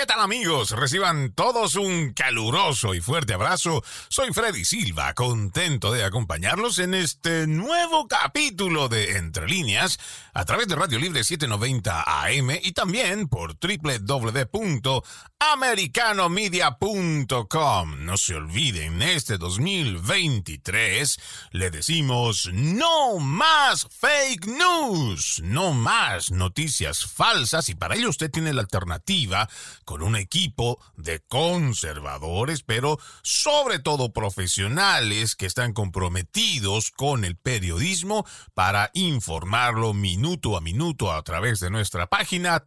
¿Qué tal amigos? Reciban todos un caluroso y fuerte abrazo. Soy Freddy Silva, contento de acompañarlos en este nuevo capítulo de Entre líneas a través de Radio Libre 790 AM y también por www.americanomedia.com. No se olviden, este 2023 le decimos no más fake news, no más noticias falsas y para ello usted tiene la alternativa con un equipo de conservadores, pero sobre todo profesionales que están comprometidos con el periodismo para informarlo minuto a minuto a través de nuestra página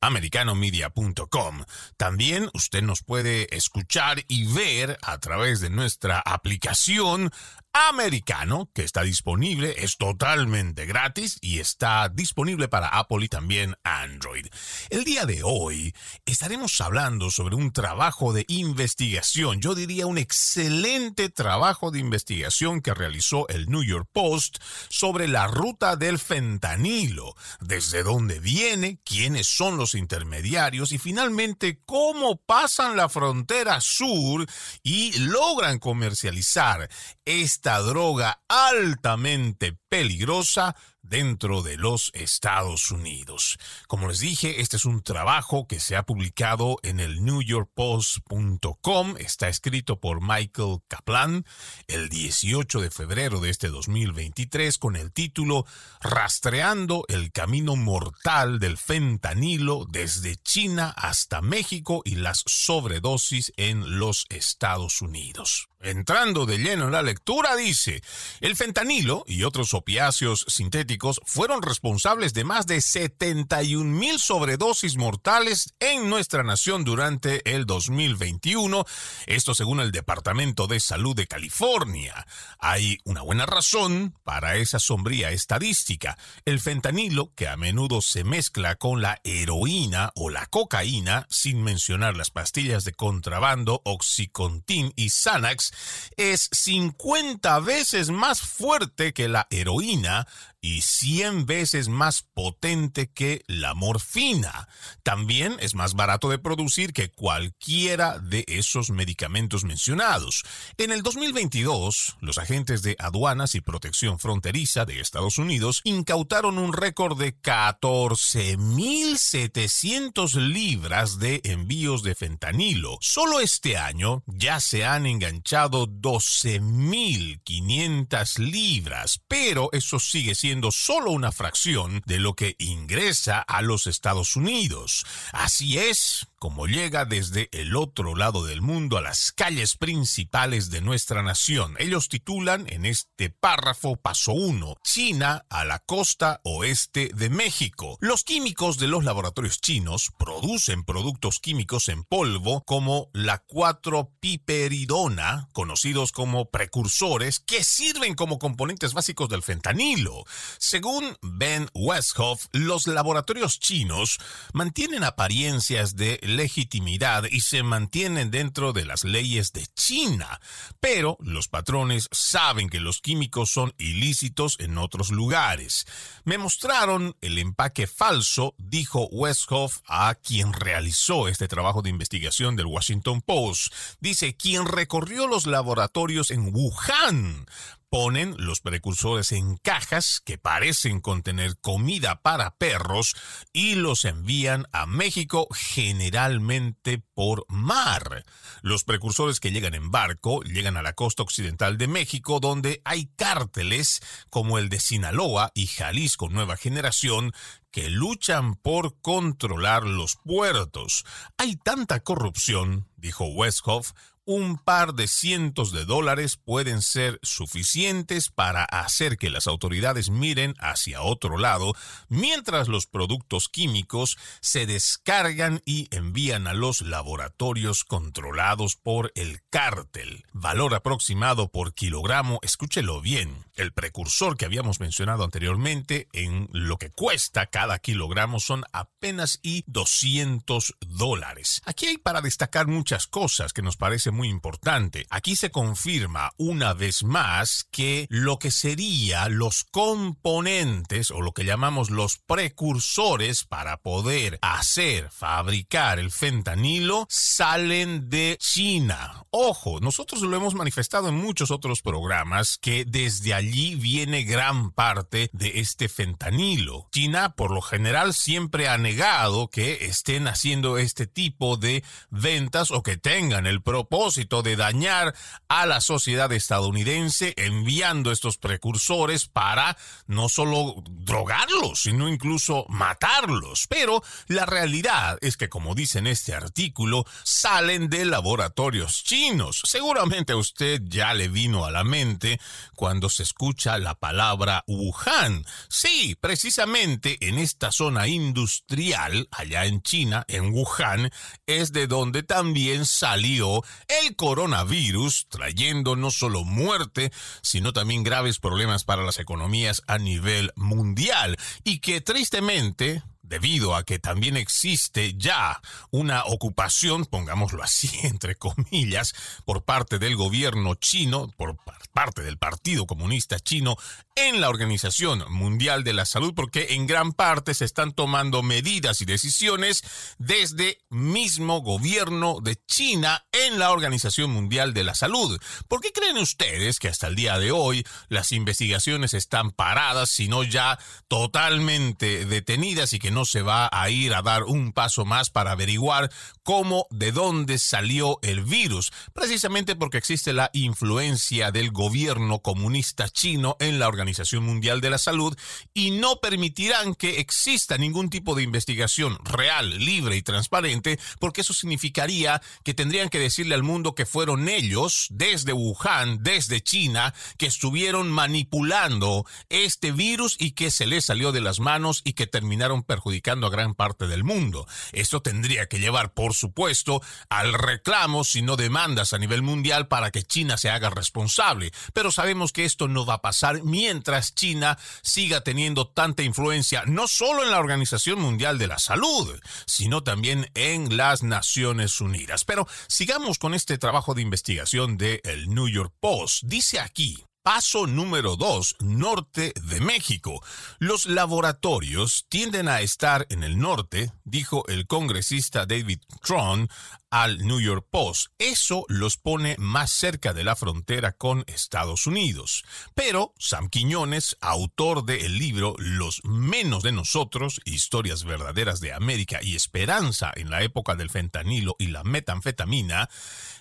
www.americanomedia.com. También usted nos puede escuchar y ver a través de nuestra aplicación americano que está disponible, es totalmente gratis y está disponible para Apple y también Android. El día de hoy estaremos hablando sobre un trabajo de investigación, yo diría un excelente trabajo de investigación que realizó el New York Post sobre la ruta del fentanilo, desde dónde viene, quiénes son los intermediarios y finalmente cómo pasan la frontera sur y logran comercializar esta droga altamente peligrosa dentro de los Estados Unidos. Como les dije, este es un trabajo que se ha publicado en el newyorkpost.com, está escrito por Michael Kaplan el 18 de febrero de este 2023 con el título Rastreando el camino mortal del fentanilo desde China hasta México y las sobredosis en los Estados Unidos. Entrando de lleno en la lectura, dice, el fentanilo y otros opiáceos sintéticos fueron responsables de más de 71 mil sobredosis mortales en nuestra nación durante el 2021, esto según el Departamento de Salud de California. Hay una buena razón para esa sombría estadística. El fentanilo, que a menudo se mezcla con la heroína o la cocaína, sin mencionar las pastillas de contrabando, Oxycontin y Xanax, es 50 veces más fuerte que la heroína y 100 veces más potente que la morfina. También es más barato de producir que cualquiera de esos medicamentos mencionados. En el 2022, los agentes de aduanas y protección fronteriza de Estados Unidos incautaron un récord de 14.700 libras de envíos de fentanilo. Solo este año ya se han enganchado 12.500 libras, pero eso sigue siendo solo una fracción de lo que ingresa a los Estados Unidos. Así es, como llega desde el otro lado del mundo a las calles principales de nuestra nación. Ellos titulan en este párrafo paso 1, China a la costa oeste de México. Los químicos de los laboratorios chinos producen productos químicos en polvo como la 4-piperidona, conocidos como precursores, que sirven como componentes básicos del fentanilo. Según Ben Westhoff, los laboratorios chinos mantienen apariencias de legitimidad y se mantienen dentro de las leyes de China, pero los patrones saben que los químicos son ilícitos en otros lugares. Me mostraron el empaque falso, dijo Westhoff a quien realizó este trabajo de investigación del Washington Post. Dice, quien recorrió los laboratorios en Wuhan ponen los precursores en cajas que parecen contener comida para perros y los envían a México generalmente por mar. Los precursores que llegan en barco llegan a la costa occidental de México donde hay cárteles como el de Sinaloa y Jalisco Nueva Generación que luchan por controlar los puertos. Hay tanta corrupción, dijo Westhoff, un par de cientos de dólares pueden ser suficientes para hacer que las autoridades miren hacia otro lado mientras los productos químicos se descargan y envían a los laboratorios controlados por el cártel. Valor aproximado por kilogramo, escúchelo bien, el precursor que habíamos mencionado anteriormente en lo que cuesta cada kilogramo son apenas y 200 dólares. Aquí hay para destacar muchas cosas que nos parecen muy importante. Aquí se confirma una vez más que lo que sería los componentes o lo que llamamos los precursores para poder hacer, fabricar el fentanilo salen de China. Ojo, nosotros lo hemos manifestado en muchos otros programas que desde allí viene gran parte de este fentanilo. China por lo general siempre ha negado que estén haciendo este tipo de ventas o que tengan el propósito de dañar a la sociedad estadounidense enviando estos precursores para no solo drogarlos, sino incluso matarlos. Pero la realidad es que, como dice en este artículo, salen de laboratorios chinos. Seguramente a usted ya le vino a la mente cuando se escucha la palabra Wuhan. Sí, precisamente en esta zona industrial, allá en China, en Wuhan, es de donde también salió el coronavirus, trayendo no solo muerte, sino también graves problemas para las economías a nivel mundial y que tristemente debido a que también existe ya una ocupación, pongámoslo así, entre comillas, por parte del gobierno chino, por parte del Partido Comunista Chino en la Organización Mundial de la Salud, porque en gran parte se están tomando medidas y decisiones desde mismo gobierno de China en la Organización Mundial de la Salud. ¿Por qué creen ustedes que hasta el día de hoy las investigaciones están paradas, sino ya totalmente detenidas y que no se va a ir a dar un paso más para averiguar cómo, de dónde salió el virus? Precisamente porque existe la influencia del gobierno comunista chino en la Organización Organización Mundial de la Salud y no permitirán que exista ningún tipo de investigación real, libre y transparente, porque eso significaría que tendrían que decirle al mundo que fueron ellos, desde Wuhan, desde China, que estuvieron manipulando este virus y que se les salió de las manos y que terminaron perjudicando a gran parte del mundo. Esto tendría que llevar, por supuesto, al reclamo, si no demandas a nivel mundial, para que China se haga responsable. Pero sabemos que esto no va a pasar mientras China siga teniendo tanta influencia no solo en la Organización Mundial de la Salud, sino también en las Naciones Unidas. Pero sigamos con este trabajo de investigación de el New York Post. Dice aquí, Paso número 2, norte de México. Los laboratorios tienden a estar en el norte, dijo el congresista David Tron al New York Post. Eso los pone más cerca de la frontera con Estados Unidos. Pero Sam Quiñones, autor del libro Los menos de nosotros, historias verdaderas de América y esperanza en la época del fentanilo y la metanfetamina,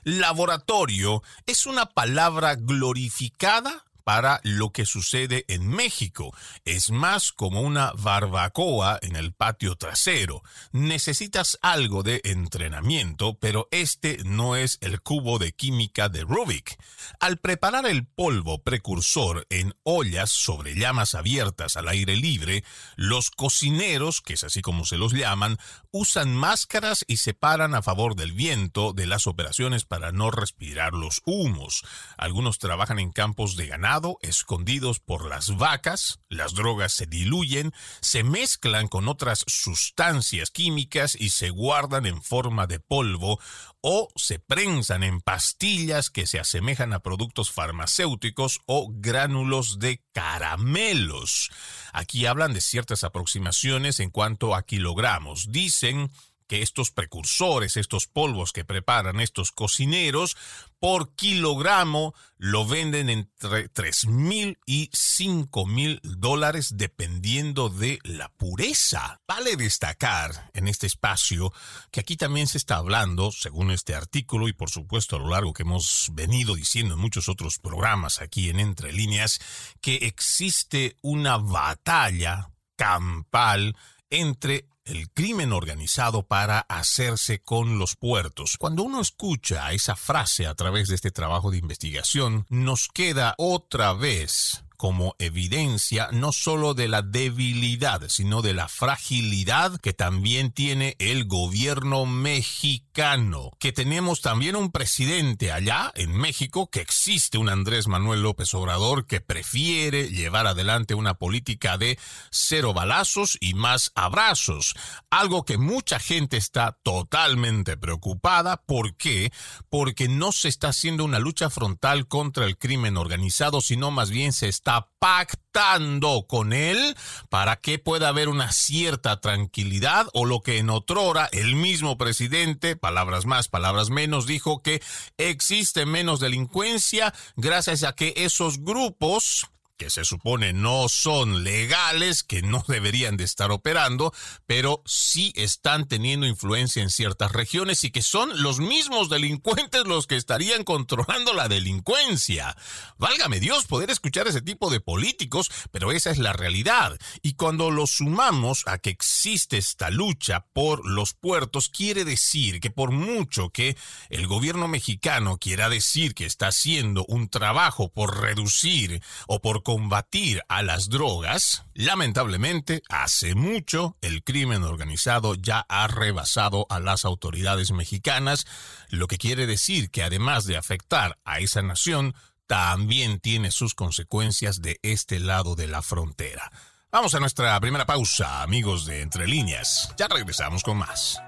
laboratorio es una palabra glorificada para lo que sucede en México. Es más como una barbacoa en el patio trasero. Necesitas algo de entrenamiento, pero este no es el cubo de química de Rubik. Al preparar el polvo precursor en ollas sobre llamas abiertas al aire libre, los cocineros, que es así como se los llaman, usan máscaras y se paran a favor del viento de las operaciones para no respirar los humos. Algunos trabajan en campos de ganado escondidos por las vacas, las drogas se diluyen, se mezclan con otras sustancias químicas y se guardan en forma de polvo o se prensan en pastillas que se asemejan a productos farmacéuticos o gránulos de caramelos. Aquí hablan de ciertas aproximaciones en cuanto a kilogramos. Dicen que estos precursores, estos polvos que preparan estos cocineros, por kilogramo lo venden entre 3 mil y 5 mil dólares dependiendo de la pureza. Vale destacar en este espacio que aquí también se está hablando, según este artículo y por supuesto a lo largo que hemos venido diciendo en muchos otros programas aquí en Entre Líneas, que existe una batalla campal entre el crimen organizado para hacerse con los puertos. Cuando uno escucha esa frase a través de este trabajo de investigación, nos queda otra vez como evidencia no solo de la debilidad, sino de la fragilidad que también tiene el gobierno mexicano, que tenemos también un presidente allá en México, que existe un Andrés Manuel López Obrador que prefiere llevar adelante una política de cero balazos y más abrazos, algo que mucha gente está totalmente preocupada. ¿Por qué? Porque no se está haciendo una lucha frontal contra el crimen organizado, sino más bien se está pactando con él para que pueda haber una cierta tranquilidad o lo que en otrora el mismo presidente, palabras más, palabras menos, dijo que existe menos delincuencia gracias a que esos grupos que se supone no son legales, que no deberían de estar operando, pero sí están teniendo influencia en ciertas regiones y que son los mismos delincuentes los que estarían controlando la delincuencia. Válgame Dios poder escuchar ese tipo de políticos, pero esa es la realidad. Y cuando lo sumamos a que existe esta lucha por los puertos, quiere decir que por mucho que el gobierno mexicano quiera decir que está haciendo un trabajo por reducir o por combatir a las drogas, lamentablemente, hace mucho el crimen organizado ya ha rebasado a las autoridades mexicanas, lo que quiere decir que además de afectar a esa nación, también tiene sus consecuencias de este lado de la frontera. Vamos a nuestra primera pausa, amigos de Entre Líneas. Ya regresamos con más.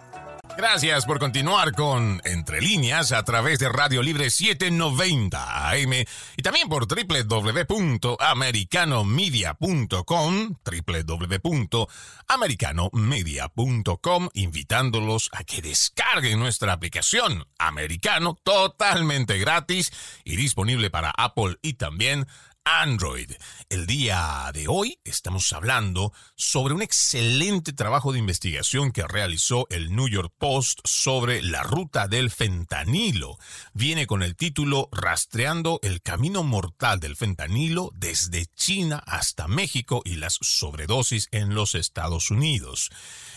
Gracias por continuar con Entre Líneas a través de Radio Libre 790 AM y también por www.americanomedia.com, www.americanomedia.com, invitándolos a que descarguen nuestra aplicación Americano totalmente gratis y disponible para Apple y también Android. El día de hoy estamos hablando sobre un excelente trabajo de investigación que realizó el New York Post sobre la ruta del fentanilo. Viene con el título Rastreando el camino mortal del fentanilo desde China hasta México y las sobredosis en los Estados Unidos.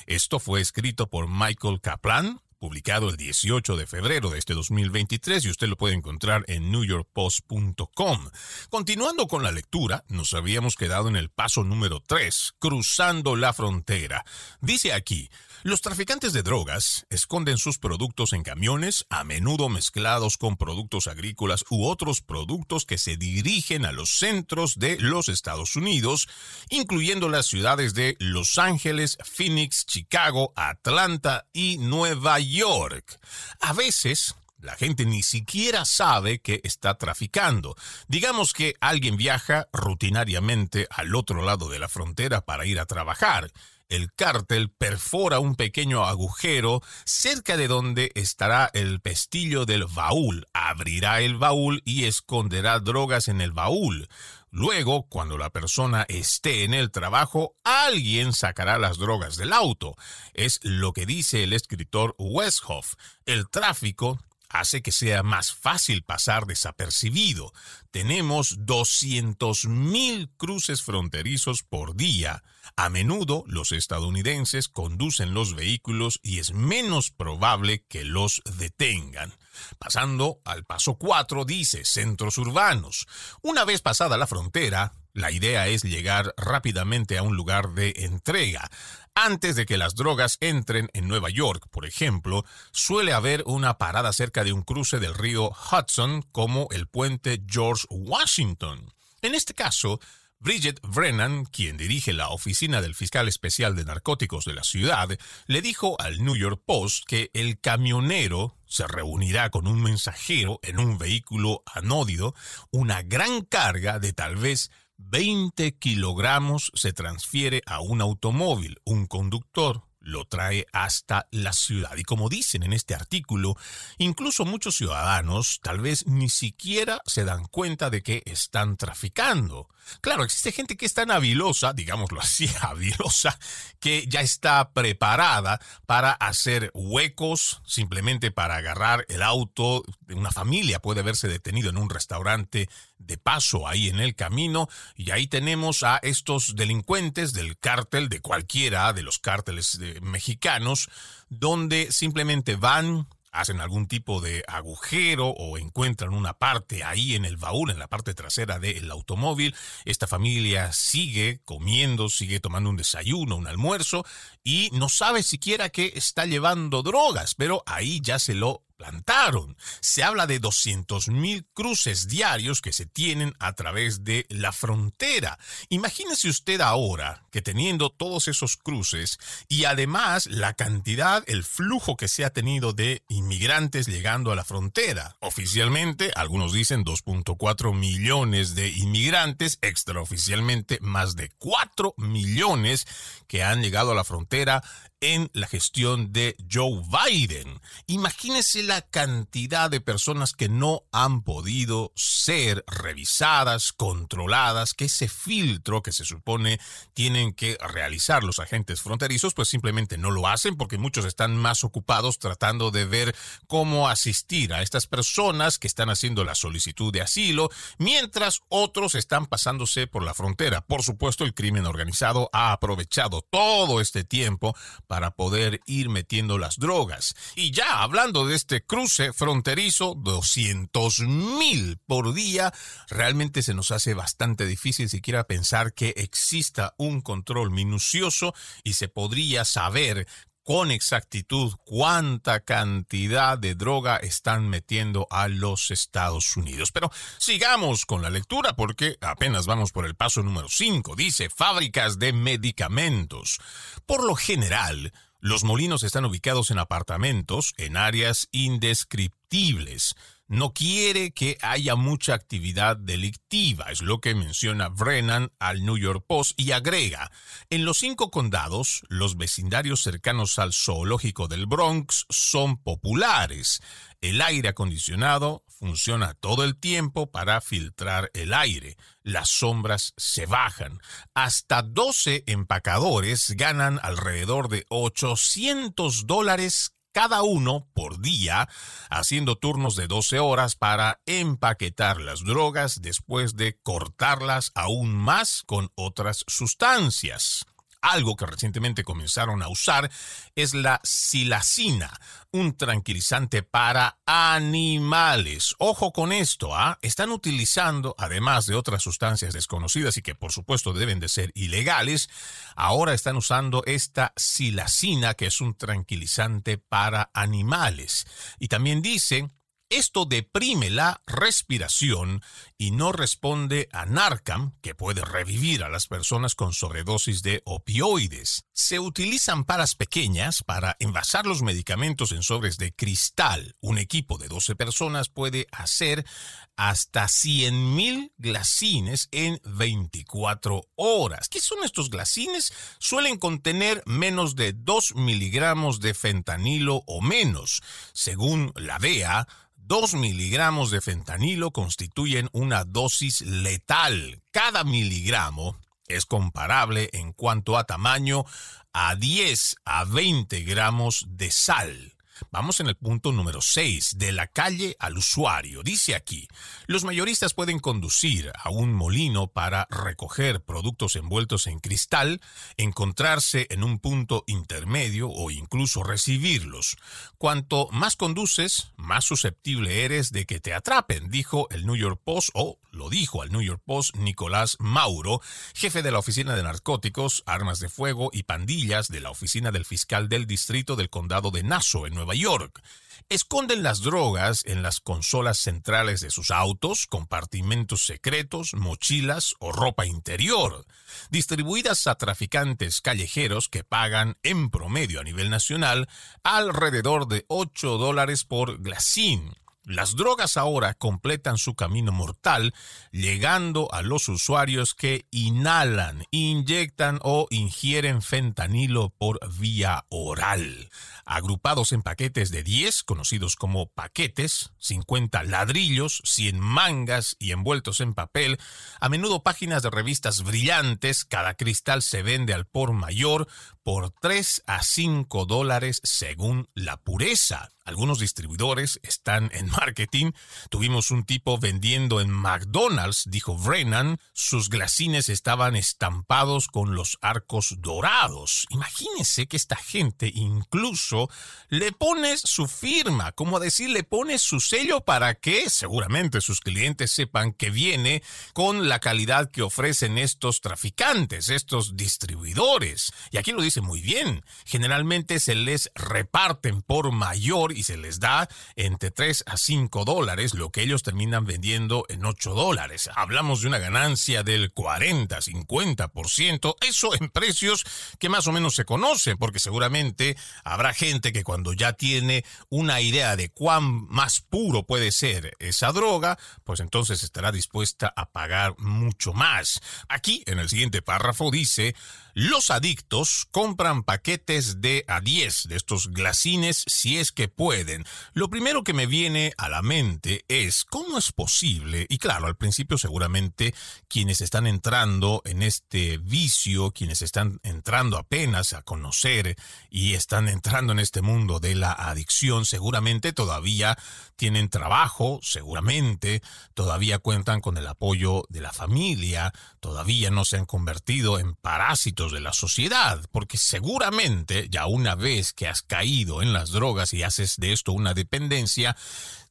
Esto fue escrito por Michael Kaplan, publicado el 18 de febrero de este 2023 y usted lo puede encontrar en newyorkpost.com. Continuando con la lectura, nos habíamos quedado en el paso número 3, cruzando la frontera. Dice aquí, los traficantes de drogas esconden sus productos en camiones, a menudo mezclados con productos agrícolas u otros productos que se dirigen a los centros de los Estados Unidos, incluyendo las ciudades de Los Ángeles, Phoenix, Chicago, Atlanta y Nueva York. A veces, la gente ni siquiera sabe que está traficando. Digamos que alguien viaja rutinariamente al otro lado de la frontera para ir a trabajar el cártel perfora un pequeño agujero cerca de donde estará el pestillo del baúl. Abrirá el baúl y esconderá drogas en el baúl. Luego, cuando la persona esté en el trabajo, alguien sacará las drogas del auto. Es lo que dice el escritor Westhoff. El tráfico hace que sea más fácil pasar desapercibido. Tenemos 200.000 cruces fronterizos por día. A menudo los estadounidenses conducen los vehículos y es menos probable que los detengan. Pasando al paso 4 dice centros urbanos. Una vez pasada la frontera, la idea es llegar rápidamente a un lugar de entrega. Antes de que las drogas entren en Nueva York, por ejemplo, suele haber una parada cerca de un cruce del río Hudson como el puente George Washington. En este caso, Bridget Brennan, quien dirige la oficina del fiscal especial de narcóticos de la ciudad, le dijo al New York Post que el camionero se reunirá con un mensajero en un vehículo anódido, una gran carga de tal vez 20 kilogramos se transfiere a un automóvil, un conductor lo trae hasta la ciudad. Y como dicen en este artículo, incluso muchos ciudadanos tal vez ni siquiera se dan cuenta de que están traficando. Claro, existe gente que es tan habilosa, digámoslo así, habilosa, que ya está preparada para hacer huecos, simplemente para agarrar el auto. Una familia puede verse detenido en un restaurante de paso ahí en el camino y ahí tenemos a estos delincuentes del cártel, de cualquiera de los cárteles mexicanos, donde simplemente van, hacen algún tipo de agujero o encuentran una parte ahí en el baúl, en la parte trasera del automóvil. Esta familia sigue comiendo, sigue tomando un desayuno, un almuerzo y no sabe siquiera que está llevando drogas, pero ahí ya se lo plantaron. Se habla de 200.000 cruces diarios que se tienen a través de la frontera. Imagínese usted ahora que teniendo todos esos cruces y además la cantidad, el flujo que se ha tenido de inmigrantes llegando a la frontera. Oficialmente, algunos dicen 2.4 millones de inmigrantes, extraoficialmente más de 4 millones que han llegado a la frontera en la gestión de Joe Biden. Imagínese la cantidad de personas que no han podido ser revisadas, controladas, que ese filtro que se supone tienen que realizar los agentes fronterizos, pues simplemente no lo hacen porque muchos están más ocupados tratando de ver cómo asistir a estas personas que están haciendo la solicitud de asilo, mientras otros están pasándose por la frontera. Por supuesto, el crimen organizado ha aprovechado todo este tiempo para poder ir metiendo las drogas. Y ya hablando de este cruce fronterizo, 200 mil por día, realmente se nos hace bastante difícil siquiera pensar que exista un control minucioso y se podría saber con exactitud cuánta cantidad de droga están metiendo a los Estados Unidos. Pero sigamos con la lectura porque apenas vamos por el paso número 5. Dice fábricas de medicamentos. Por lo general, los molinos están ubicados en apartamentos en áreas indescriptibles no quiere que haya mucha actividad delictiva, es lo que menciona Brennan al New York Post y agrega, en los cinco condados, los vecindarios cercanos al zoológico del Bronx son populares. El aire acondicionado funciona todo el tiempo para filtrar el aire. Las sombras se bajan. Hasta 12 empacadores ganan alrededor de 800 dólares cada uno por día, haciendo turnos de 12 horas para empaquetar las drogas después de cortarlas aún más con otras sustancias. Algo que recientemente comenzaron a usar es la silacina, un tranquilizante para animales. Ojo con esto, ¿ah? Están utilizando, además de otras sustancias desconocidas y que por supuesto deben de ser ilegales, ahora están usando esta silacina, que es un tranquilizante para animales. Y también dicen esto deprime la respiración y no responde a Narcan, que puede revivir a las personas con sobredosis de opioides. Se utilizan paras pequeñas para envasar los medicamentos en sobres de cristal. Un equipo de 12 personas puede hacer hasta 100.000 glasines en 24 horas. ¿Qué son estos glasines? Suelen contener menos de 2 miligramos de fentanilo o menos. Según la DEA, 2 miligramos de fentanilo constituyen una dosis letal. Cada miligramo es comparable en cuanto a tamaño a 10 a 20 gramos de sal. Vamos en el punto número 6, de la calle al usuario. Dice aquí, los mayoristas pueden conducir a un molino para recoger productos envueltos en cristal, encontrarse en un punto intermedio o incluso recibirlos. Cuanto más conduces, más susceptible eres de que te atrapen, dijo el New York Post o lo dijo al New York Post Nicolás Mauro, jefe de la Oficina de Narcóticos, Armas de Fuego y Pandillas de la Oficina del Fiscal del Distrito del Condado de Nassau en Nueva York. Esconden las drogas en las consolas centrales de sus autos, compartimentos secretos, mochilas o ropa interior, distribuidas a traficantes callejeros que pagan en promedio a nivel nacional alrededor de 8 dólares por glacín las drogas ahora completan su camino mortal, llegando a los usuarios que inhalan, inyectan o ingieren fentanilo por vía oral. Agrupados en paquetes de 10, conocidos como paquetes, 50 ladrillos, 100 mangas y envueltos en papel, a menudo páginas de revistas brillantes, cada cristal se vende al por mayor por 3 a 5 dólares según la pureza. Algunos distribuidores están en marketing. Tuvimos un tipo vendiendo en McDonald's, dijo Brennan, sus glasines estaban estampados con los arcos dorados. Imagínense que esta gente incluso le pone su firma, como decir, le pone su sello para que seguramente sus clientes sepan que viene con la calidad que ofrecen estos traficantes, estos distribuidores. Y aquí lo dice muy bien. Generalmente se les reparten por mayor y se les da entre 3 a 5 dólares, lo que ellos terminan vendiendo en 8 dólares. Hablamos de una ganancia del 40, 50%, eso en precios que más o menos se conocen, porque seguramente habrá gente que cuando ya tiene una idea de cuán más puro puede ser esa droga, pues entonces estará dispuesta a pagar mucho más. Aquí, en el siguiente párrafo, dice, los adictos compran paquetes de a 10 de estos glasines si es que pueden. Lo primero que me viene a la mente es cómo es posible, y claro, al principio seguramente quienes están entrando en este vicio, quienes están entrando apenas a conocer y están entrando en este mundo de la adicción, seguramente todavía tienen trabajo, seguramente todavía cuentan con el apoyo de la familia, todavía no se han convertido en parásitos de la sociedad, porque seguramente ya una vez que has caído en las drogas y haces de esto una dependencia,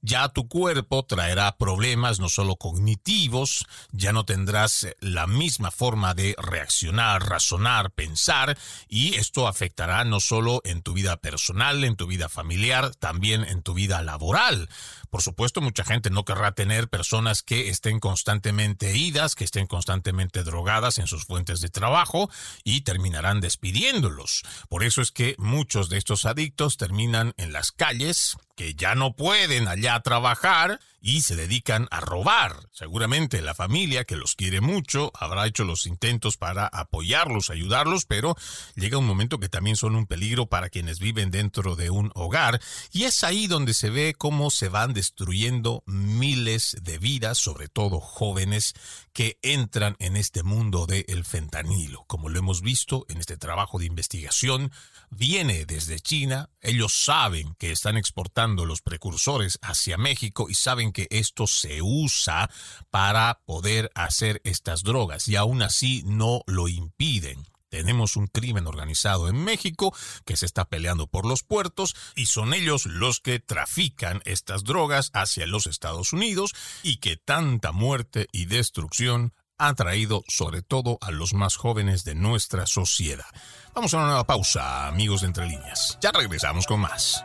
ya tu cuerpo traerá problemas no solo cognitivos, ya no tendrás la misma forma de reaccionar, razonar, pensar, y esto afectará no solo en tu vida personal, en tu vida familiar, también en tu vida laboral. Por supuesto, mucha gente no querrá tener personas que estén constantemente idas, que estén constantemente drogadas en sus fuentes de trabajo y terminarán despidiéndolos. Por eso es que muchos de estos adictos terminan en las calles, que ya no pueden allá trabajar y se dedican a robar. Seguramente la familia, que los quiere mucho, habrá hecho los intentos para apoyarlos, ayudarlos, pero llega un momento que también son un peligro para quienes viven dentro de un hogar y es ahí donde se ve cómo se van destruyendo miles de vidas, sobre todo jóvenes que entran en este mundo del fentanilo. Como lo hemos visto en este trabajo de investigación, viene desde China, ellos saben que están exportando los precursores hacia México y saben que esto se usa para poder hacer estas drogas y aún así no lo impiden. Tenemos un crimen organizado en México que se está peleando por los puertos y son ellos los que trafican estas drogas hacia los Estados Unidos y que tanta muerte y destrucción han traído sobre todo a los más jóvenes de nuestra sociedad. Vamos a una nueva pausa, amigos de Entre Líneas. Ya regresamos con más.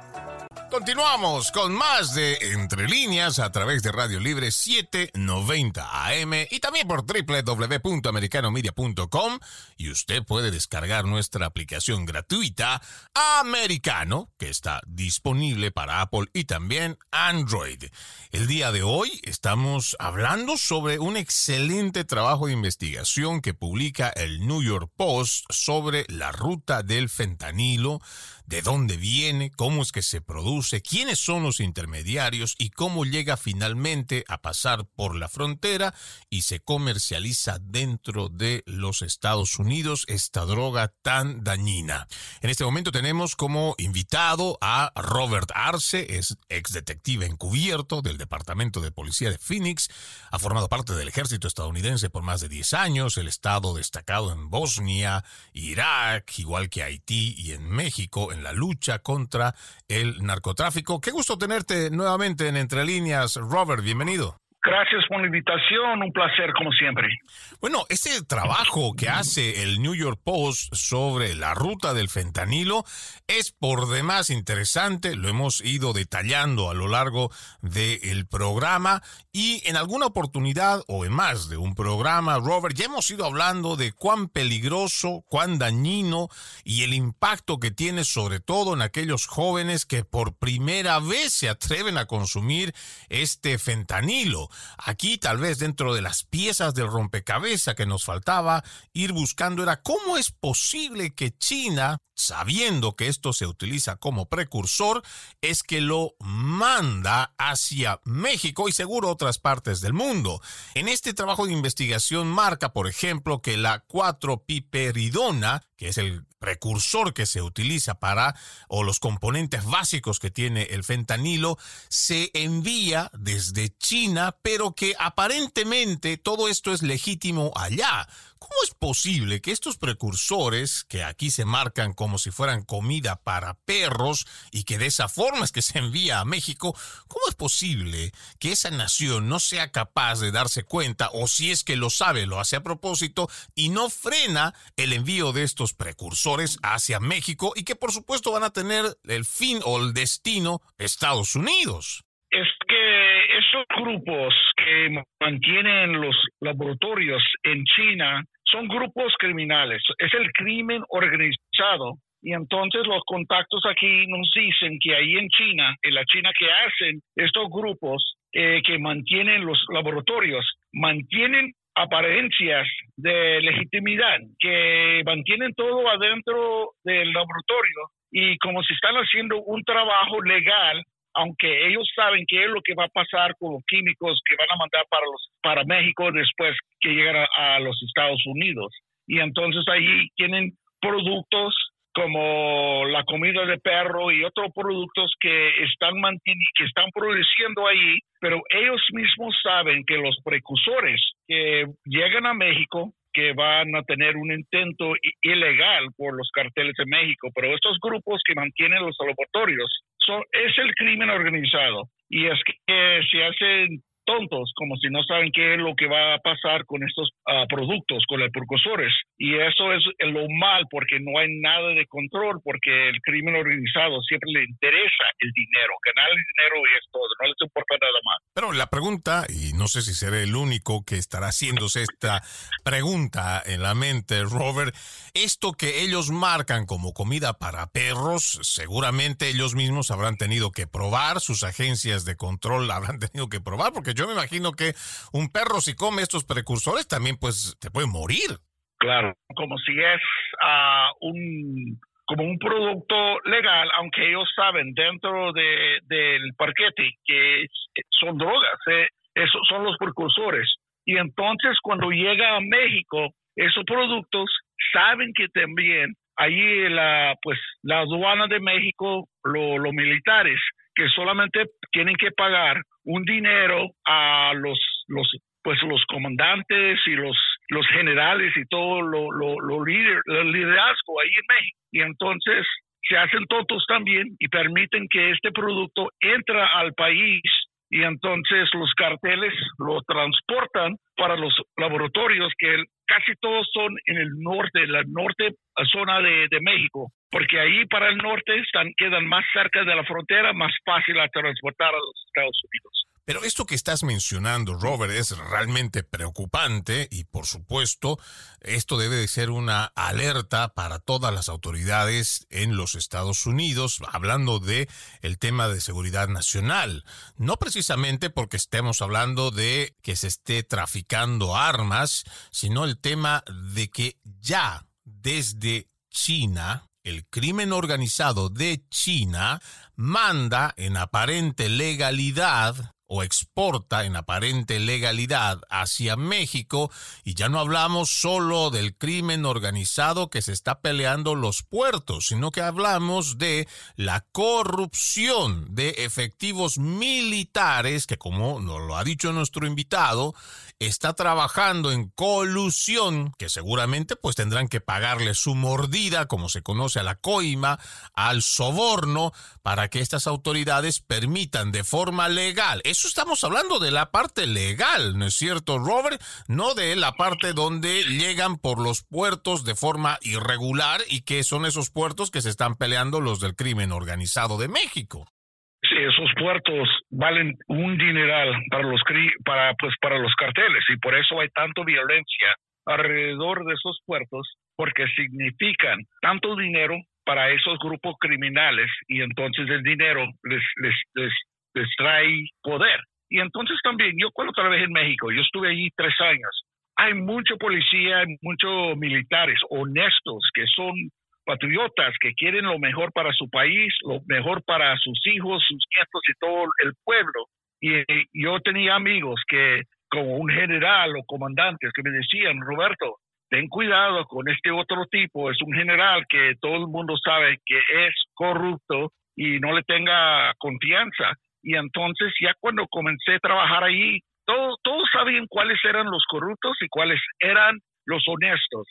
Continuamos con más de Entre Líneas a través de Radio Libre 790 AM y también por www.americanomedia.com y usted puede descargar nuestra aplicación gratuita Americano que está disponible para Apple y también Android. El día de hoy estamos hablando sobre un excelente trabajo de investigación que publica el New York Post sobre la ruta del fentanilo de dónde viene, cómo es que se produce, quiénes son los intermediarios y cómo llega finalmente a pasar por la frontera y se comercializa dentro de los Estados Unidos esta droga tan dañina. En este momento tenemos como invitado a Robert Arce, es ex detective encubierto del Departamento de Policía de Phoenix, ha formado parte del ejército estadounidense por más de 10 años, el estado destacado en Bosnia, Irak, igual que Haití y en México, en la lucha contra el narcotráfico. Qué gusto tenerte nuevamente en Entre Líneas, Robert, bienvenido. Gracias por la invitación, un placer como siempre. Bueno, ese trabajo que hace el New York Post sobre la ruta del fentanilo es por demás interesante, lo hemos ido detallando a lo largo del programa y en alguna oportunidad o en más de un programa, Robert, ya hemos ido hablando de cuán peligroso, cuán dañino y el impacto que tiene sobre todo en aquellos jóvenes que por primera vez se atreven a consumir este fentanilo. Aquí tal vez dentro de las piezas del rompecabezas que nos faltaba ir buscando era cómo es posible que China, sabiendo que esto se utiliza como precursor, es que lo manda hacia México y seguro otras partes del mundo. En este trabajo de investigación marca, por ejemplo, que la 4-piperidona, que es el precursor que se utiliza para, o los componentes básicos que tiene el fentanilo, se envía desde China, pero que aparentemente todo esto es legítimo allá. ¿Cómo es posible que estos precursores, que aquí se marcan como si fueran comida para perros y que de esa forma es que se envía a México, cómo es posible que esa nación no sea capaz de darse cuenta, o si es que lo sabe, lo hace a propósito, y no frena el envío de estos precursores hacia México y que por supuesto van a tener el fin o el destino Estados Unidos? Grupos que mantienen los laboratorios en China son grupos criminales, es el crimen organizado. Y entonces los contactos aquí nos dicen que ahí en China, en la China que hacen estos grupos eh, que mantienen los laboratorios, mantienen apariencias de legitimidad, que mantienen todo adentro del laboratorio y como si están haciendo un trabajo legal aunque ellos saben qué es lo que va a pasar con los químicos que van a mandar para los para México después que llegan a, los Estados Unidos. Y entonces ahí tienen productos como la comida de perro y otros productos que están que están produciendo ahí, pero ellos mismos saben que los precursores que llegan a México que van a tener un intento ilegal por los carteles de México, pero estos grupos que mantienen los laboratorios son, es el crimen organizado. Y es que se hacen tontos, como si no saben qué es lo que va a pasar con estos ah, productos, con los precursores. Y eso es lo mal, porque no hay nada de control, porque el crimen organizado siempre le interesa el dinero, ganar el dinero y es todo, no les importa nada más. Pero la pregunta, y no sé si seré el único que estará haciéndose esta pregunta en la mente, Robert, esto que ellos marcan como comida para perros, seguramente ellos mismos habrán tenido que probar, sus agencias de control habrán tenido que probar, porque yo me imagino que un perro si come estos precursores también pues te puede morir. Claro, como si es uh, un como un producto legal, aunque ellos saben dentro de, del parquete que son drogas, eh, esos son los precursores. Y entonces cuando llega a México, esos productos saben que también ahí la pues la aduana de México, los militares que solamente tienen que pagar un dinero a los, los pues los comandantes y los los generales y todo lo, lo, lo el liderazgo ahí en México. Y entonces se hacen tontos también y permiten que este producto entra al país y entonces los carteles lo transportan para los laboratorios que casi todos son en el norte, la norte zona de, de México porque ahí para el norte están, quedan más cerca de la frontera, más fácil a transportar a los Estados Unidos. Pero esto que estás mencionando, Robert, es realmente preocupante y por supuesto esto debe de ser una alerta para todas las autoridades en los Estados Unidos, hablando de el tema de seguridad nacional. No precisamente porque estemos hablando de que se esté traficando armas, sino el tema de que ya desde China el crimen organizado de China manda en aparente legalidad o exporta en aparente legalidad hacia México y ya no hablamos solo del crimen organizado que se está peleando los puertos, sino que hablamos de la corrupción de efectivos militares que como nos lo ha dicho nuestro invitado, está trabajando en colusión, que seguramente pues tendrán que pagarle su mordida, como se conoce a la coima, al soborno, para que estas autoridades permitan de forma legal, eso estamos hablando de la parte legal, ¿no es cierto, Robert? No de la parte donde llegan por los puertos de forma irregular y que son esos puertos que se están peleando los del crimen organizado de México. Esos puertos valen un dineral para los para pues para los carteles y por eso hay tanto violencia alrededor de esos puertos porque significan tanto dinero para esos grupos criminales y entonces el dinero les, les, les les trae poder. Y entonces también, yo cuando trabajé en México, yo estuve allí tres años, hay mucho policía, muchos militares honestos que son patriotas, que quieren lo mejor para su país, lo mejor para sus hijos, sus nietos y todo el pueblo. Y yo tenía amigos que, como un general o comandantes, que me decían, Roberto, ten cuidado con este otro tipo, es un general que todo el mundo sabe que es corrupto y no le tenga confianza. Y entonces ya cuando comencé a trabajar todos, todos sabían cuáles eran los corruptos y cuáles eran los honestos.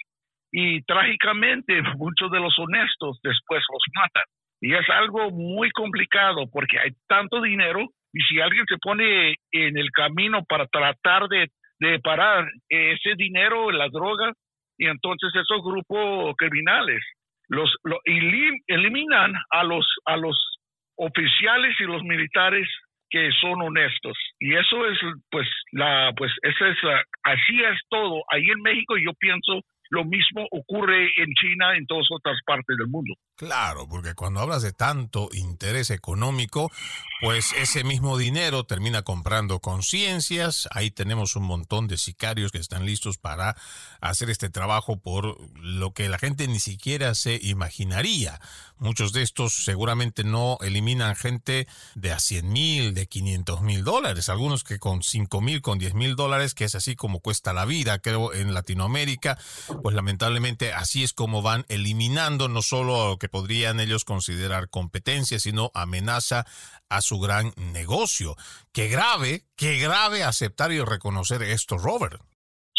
Y trágicamente muchos de los honestos después los matan. Y es algo muy complicado porque hay tanto dinero y si alguien se pone en el camino para tratar de, de parar ese dinero, la droga, y entonces esos grupos criminales los, eliminan a los a los oficiales y los militares que son honestos y eso es pues la pues esa es así es todo ahí en México yo pienso lo mismo ocurre en China en todas otras partes del mundo Claro, porque cuando hablas de tanto interés económico, pues ese mismo dinero termina comprando conciencias. Ahí tenemos un montón de sicarios que están listos para hacer este trabajo por lo que la gente ni siquiera se imaginaría. Muchos de estos seguramente no eliminan gente de a 100 mil, de 500 mil dólares. Algunos que con 5 mil, con 10 mil dólares, que es así como cuesta la vida, creo, en Latinoamérica, pues lamentablemente así es como van eliminando no solo que podrían ellos considerar competencia, sino amenaza a su gran negocio. Qué grave, qué grave aceptar y reconocer esto, Robert.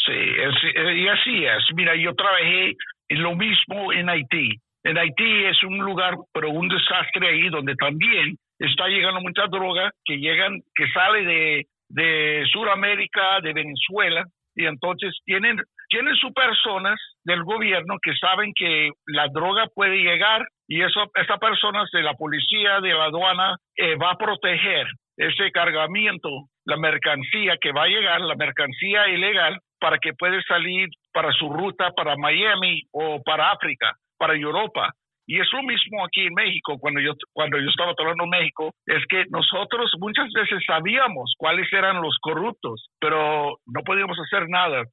Sí, y así es. Mira, yo trabajé en lo mismo en Haití. En Haití es un lugar, pero un desastre ahí donde también está llegando mucha droga que llegan, que sale de, de Sudamérica, de Venezuela, y entonces tienen, tienen sus personas del gobierno que saben que la droga puede llegar y eso, esa personas de la policía, de la aduana, eh, va a proteger ese cargamiento, la mercancía que va a llegar, la mercancía ilegal, para que pueda salir para su ruta para Miami o para África, para Europa. Y es lo mismo aquí en México, cuando yo, cuando yo estaba trabajando en México, es que nosotros muchas veces sabíamos cuáles eran los corruptos, pero no podíamos hacer nada.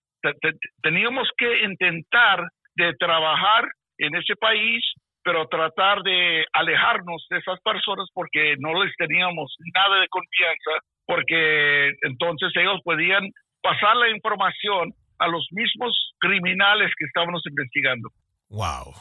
Teníamos que intentar de trabajar en ese país, pero tratar de alejarnos de esas personas porque no les teníamos nada de confianza, porque entonces ellos podían pasar la información a los mismos criminales que estábamos investigando. Wow,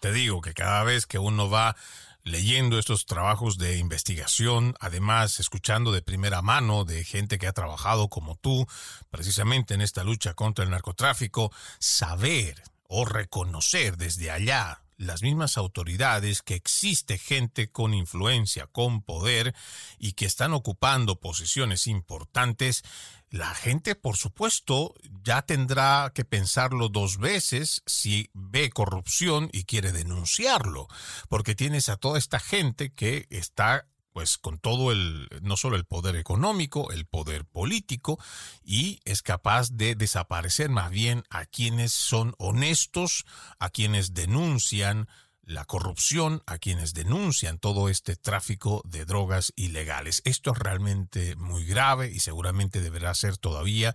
te digo que cada vez que uno va leyendo estos trabajos de investigación, además escuchando de primera mano de gente que ha trabajado como tú, precisamente en esta lucha contra el narcotráfico, saber o reconocer desde allá las mismas autoridades que existe gente con influencia, con poder y que están ocupando posiciones importantes, la gente, por supuesto, ya tendrá que pensarlo dos veces si ve corrupción y quiere denunciarlo, porque tienes a toda esta gente que está pues con todo el, no solo el poder económico, el poder político, y es capaz de desaparecer más bien a quienes son honestos, a quienes denuncian la corrupción, a quienes denuncian todo este tráfico de drogas ilegales. Esto es realmente muy grave y seguramente deberá ser todavía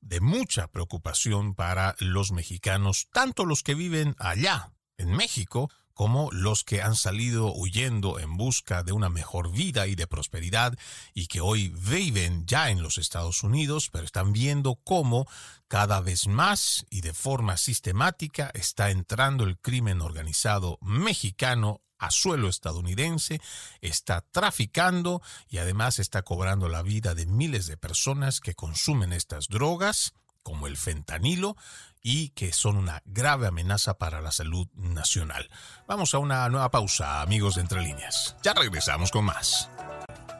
de mucha preocupación para los mexicanos, tanto los que viven allá en México, como los que han salido huyendo en busca de una mejor vida y de prosperidad y que hoy viven ya en los Estados Unidos, pero están viendo cómo cada vez más y de forma sistemática está entrando el crimen organizado mexicano a suelo estadounidense, está traficando y además está cobrando la vida de miles de personas que consumen estas drogas como el fentanilo y que son una grave amenaza para la salud nacional. Vamos a una nueva pausa, amigos de Entre Líneas. Ya regresamos con más.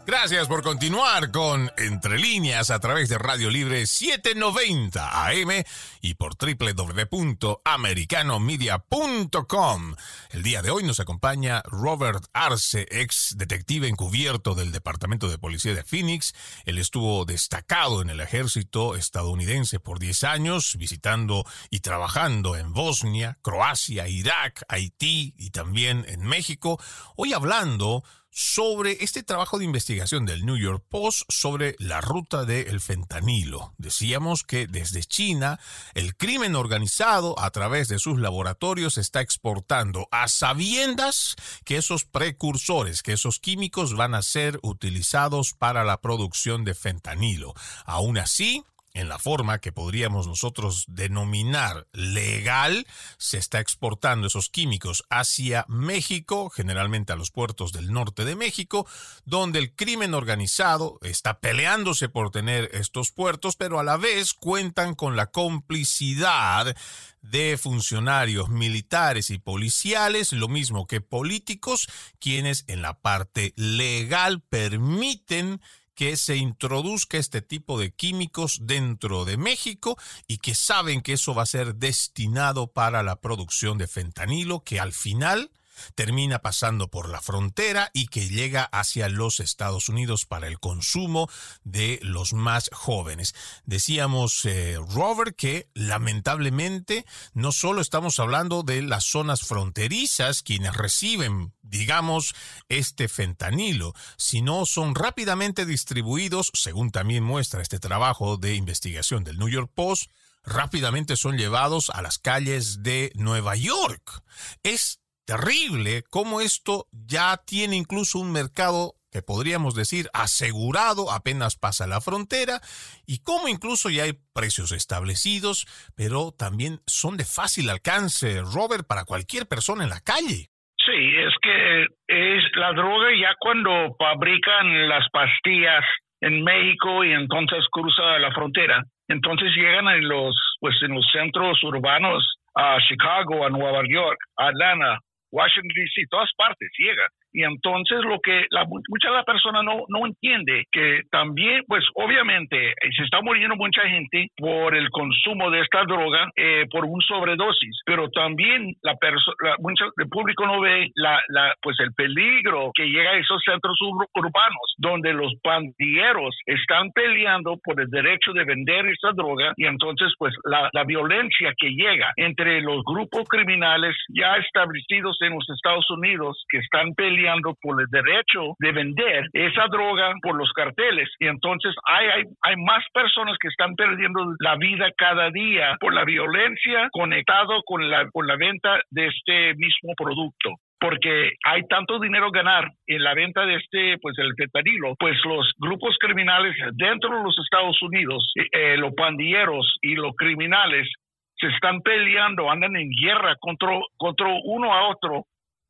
Gracias por continuar con Entre líneas a través de Radio Libre 790 AM y por www.americanomedia.com. El día de hoy nos acompaña Robert Arce, ex detective encubierto del Departamento de Policía de Phoenix. Él estuvo destacado en el ejército estadounidense por 10 años, visitando y trabajando en Bosnia, Croacia, Irak, Haití y también en México. Hoy hablando sobre este trabajo de investigación del New York Post sobre la ruta del fentanilo. Decíamos que desde China el crimen organizado a través de sus laboratorios está exportando a sabiendas que esos precursores, que esos químicos van a ser utilizados para la producción de fentanilo. Aún así, en la forma que podríamos nosotros denominar legal, se está exportando esos químicos hacia México, generalmente a los puertos del norte de México, donde el crimen organizado está peleándose por tener estos puertos, pero a la vez cuentan con la complicidad de funcionarios militares y policiales, lo mismo que políticos, quienes en la parte legal permiten que se introduzca este tipo de químicos dentro de México y que saben que eso va a ser destinado para la producción de fentanilo, que al final termina pasando por la frontera y que llega hacia los Estados Unidos para el consumo de los más jóvenes. Decíamos, eh, Robert, que lamentablemente no solo estamos hablando de las zonas fronterizas quienes reciben, digamos, este fentanilo, sino son rápidamente distribuidos, según también muestra este trabajo de investigación del New York Post, rápidamente son llevados a las calles de Nueva York. Es terrible cómo esto ya tiene incluso un mercado que podríamos decir asegurado apenas pasa la frontera y cómo incluso ya hay precios establecidos, pero también son de fácil alcance, Robert, para cualquier persona en la calle. Sí, es que es la droga ya cuando fabrican las pastillas en México y entonces cruza la frontera. Entonces llegan en los pues en los centros urbanos a Chicago, a Nueva York, a Atlanta, Washington DC, todas partes llega. Y entonces lo que la, mucha de la persona no, no entiende, que también, pues obviamente eh, se está muriendo mucha gente por el consumo de esta droga, eh, por un sobredosis, pero también la persona, el público no ve la, la, pues el peligro que llega a esos centros urbanos, donde los pandilleros están peleando por el derecho de vender esta droga y entonces pues la, la violencia que llega entre los grupos criminales ya establecidos en los Estados Unidos que están peleando por el derecho de vender esa droga por los carteles. Y entonces hay, hay, hay más personas que están perdiendo la vida cada día por la violencia conectado con la, con la venta de este mismo producto porque hay tanto dinero ganar en la venta de este, pues el fentanilo, pues los grupos criminales dentro de los Estados Unidos, eh, los pandilleros y los criminales se están peleando, andan en guerra contra, contra uno a otro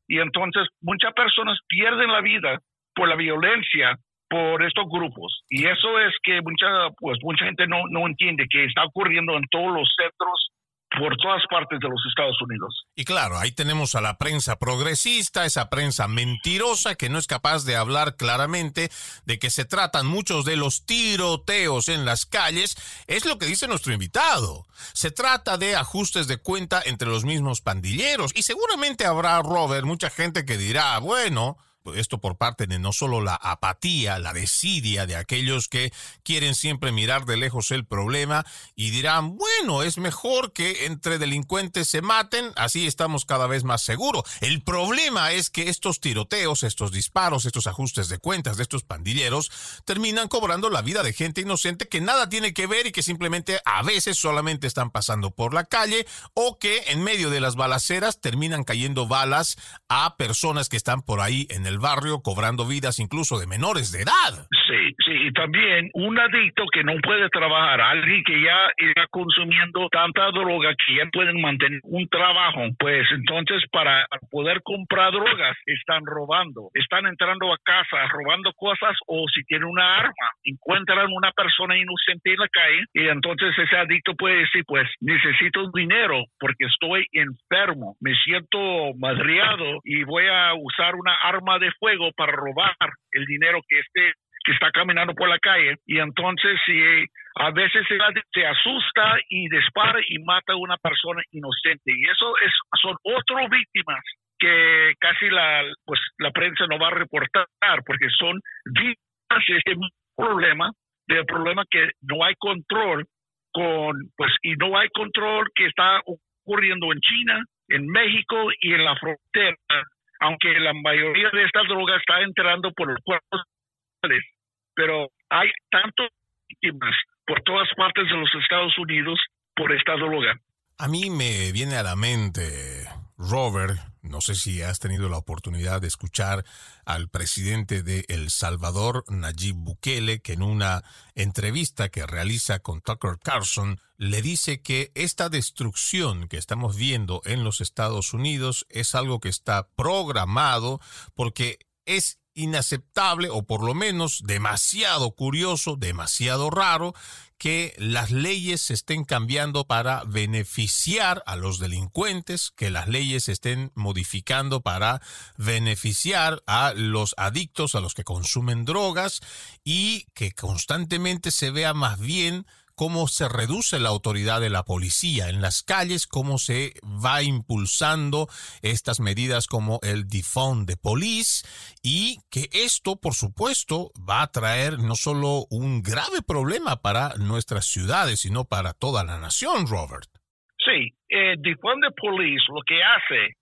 y entonces muchas personas pierden la vida por la violencia por estos grupos. Y eso es que mucha pues mucha gente no, no entiende que está ocurriendo en todos los centros por todas partes de los Estados Unidos. Y claro, ahí tenemos a la prensa progresista, esa prensa mentirosa que no es capaz de hablar claramente de que se tratan muchos de los tiroteos en las calles. Es lo que dice nuestro invitado. Se trata de ajustes de cuenta entre los mismos pandilleros. Y seguramente habrá, Robert, mucha gente que dirá, bueno, esto por parte de no solo la apatía, la desidia de aquellos que quieren siempre mirar de lejos el problema y dirán, bueno, es mejor que entre delincuentes se maten, así estamos cada vez más seguros. El problema es que estos tiroteos, estos disparos, estos ajustes de cuentas de estos pandilleros terminan cobrando la vida de gente inocente que nada tiene que ver y que simplemente a veces solamente están pasando por la calle o que en medio de las balaceras terminan cayendo balas a personas que están por ahí en el barrio cobrando vidas incluso de menores de edad. Sí, sí, y también un adicto que no puede trabajar, alguien que ya está consumiendo tanta droga que ya pueden mantener un trabajo, pues entonces para poder comprar drogas están robando, están entrando a casa robando cosas o si tienen una arma, encuentran una persona inocente en la calle y entonces ese adicto puede decir, pues necesito dinero porque estoy enfermo, me siento madriado y voy a usar una arma de fuego para robar el dinero que esté que está caminando por la calle y entonces si a veces se, asusta y dispara y mata a una persona inocente. Y eso es son otras víctimas que casi la pues la prensa no va a reportar porque son víctimas de este problema del problema que no hay control con pues y no hay control que está ocurriendo en China en México y en la frontera aunque la mayoría de estas drogas está entrando por los cuerpos, pero hay tantas víctimas por todas partes de los Estados Unidos por esta droga. A mí me viene a la mente, Robert, no sé si has tenido la oportunidad de escuchar al presidente de El Salvador, Nayib Bukele, que en una entrevista que realiza con Tucker Carlson le dice que esta destrucción que estamos viendo en los Estados Unidos es algo que está programado porque es inaceptable o por lo menos demasiado curioso, demasiado raro que las leyes se estén cambiando para beneficiar a los delincuentes, que las leyes se estén modificando para beneficiar a los adictos, a los que consumen drogas y que constantemente se vea más bien cómo se reduce la autoridad de la policía en las calles, cómo se va impulsando estas medidas como el defund de police y que esto, por supuesto, va a traer no solo un grave problema para nuestras ciudades, sino para toda la nación, Robert. Sí, el defund de police lo que hace,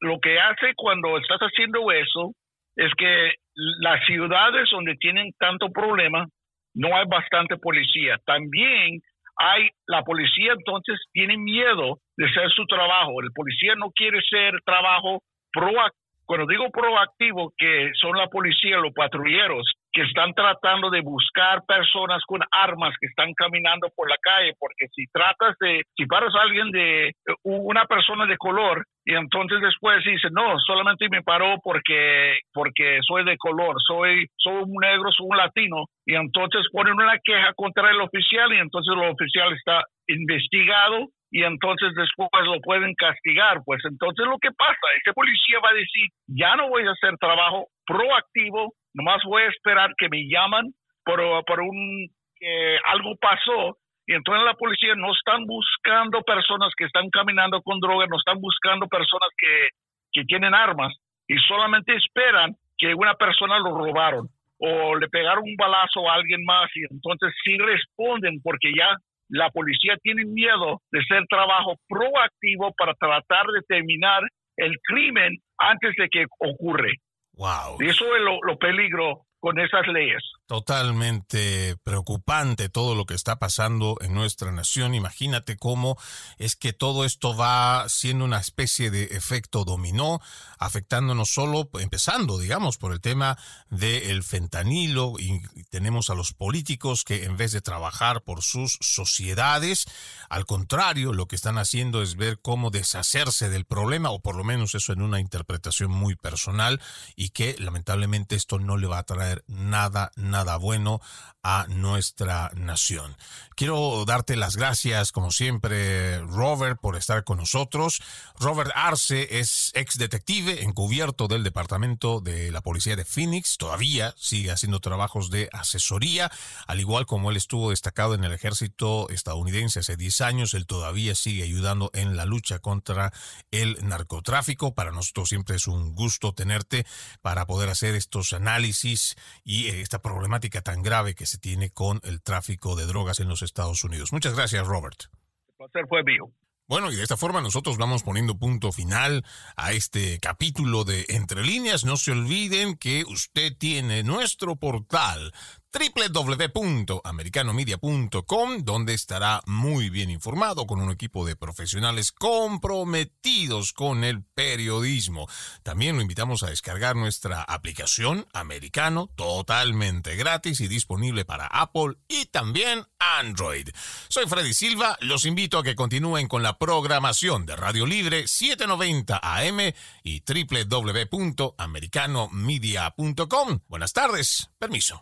lo que hace cuando estás haciendo eso es que las ciudades donde tienen tanto problema no hay bastante policía. También hay, la policía entonces tiene miedo de hacer su trabajo. El policía no quiere ser trabajo proactivo. Cuando digo proactivo, que son la policía, los patrulleros, que están tratando de buscar personas con armas que están caminando por la calle, porque si tratas de, si paras a alguien de una persona de color y entonces después dice, no, solamente me paró porque, porque soy de color, soy, soy un negro, soy un latino, y entonces ponen una queja contra el oficial y entonces el oficial está investigado y entonces después lo pueden castigar. Pues entonces lo que pasa, ese policía va a decir, ya no voy a hacer trabajo proactivo, nomás voy a esperar que me llaman por, por un, que algo pasó. Y entonces la policía no están buscando personas que están caminando con drogas, no están buscando personas que, que tienen armas y solamente esperan que una persona lo robaron o le pegaron un balazo a alguien más y entonces sí responden porque ya la policía tiene miedo de hacer trabajo proactivo para tratar de terminar el crimen antes de que ocurre. Wow. Y eso es lo, lo peligro con esas leyes. Totalmente preocupante todo lo que está pasando en nuestra nación. Imagínate cómo es que todo esto va siendo una especie de efecto dominó, afectando no solo, empezando, digamos, por el tema del fentanilo, y tenemos a los políticos que en vez de trabajar por sus sociedades, al contrario, lo que están haciendo es ver cómo deshacerse del problema, o por lo menos eso en una interpretación muy personal, y que lamentablemente esto no le va a traer nada, nada bueno a nuestra nación. Quiero darte las gracias, como siempre, Robert, por estar con nosotros. Robert Arce es ex detective encubierto del Departamento de la Policía de Phoenix. Todavía sigue haciendo trabajos de asesoría, al igual como él estuvo destacado en el ejército estadounidense hace 10 años. Él todavía sigue ayudando en la lucha contra el narcotráfico. Para nosotros siempre es un gusto tenerte para poder hacer estos análisis y eh, esta problemática tan grave que se tiene con el tráfico de drogas en los Estados Unidos. Muchas gracias, Robert. El placer fue mío. Bueno, y de esta forma nosotros vamos poniendo punto final a este capítulo de Entre líneas. No se olviden que usted tiene nuestro portal www.americanomedia.com, donde estará muy bien informado con un equipo de profesionales comprometidos con el periodismo. También lo invitamos a descargar nuestra aplicación americano totalmente gratis y disponible para Apple y también Android. Soy Freddy Silva, los invito a que continúen con la programación de Radio Libre 790 AM y www.americanomedia.com. Buenas tardes, permiso.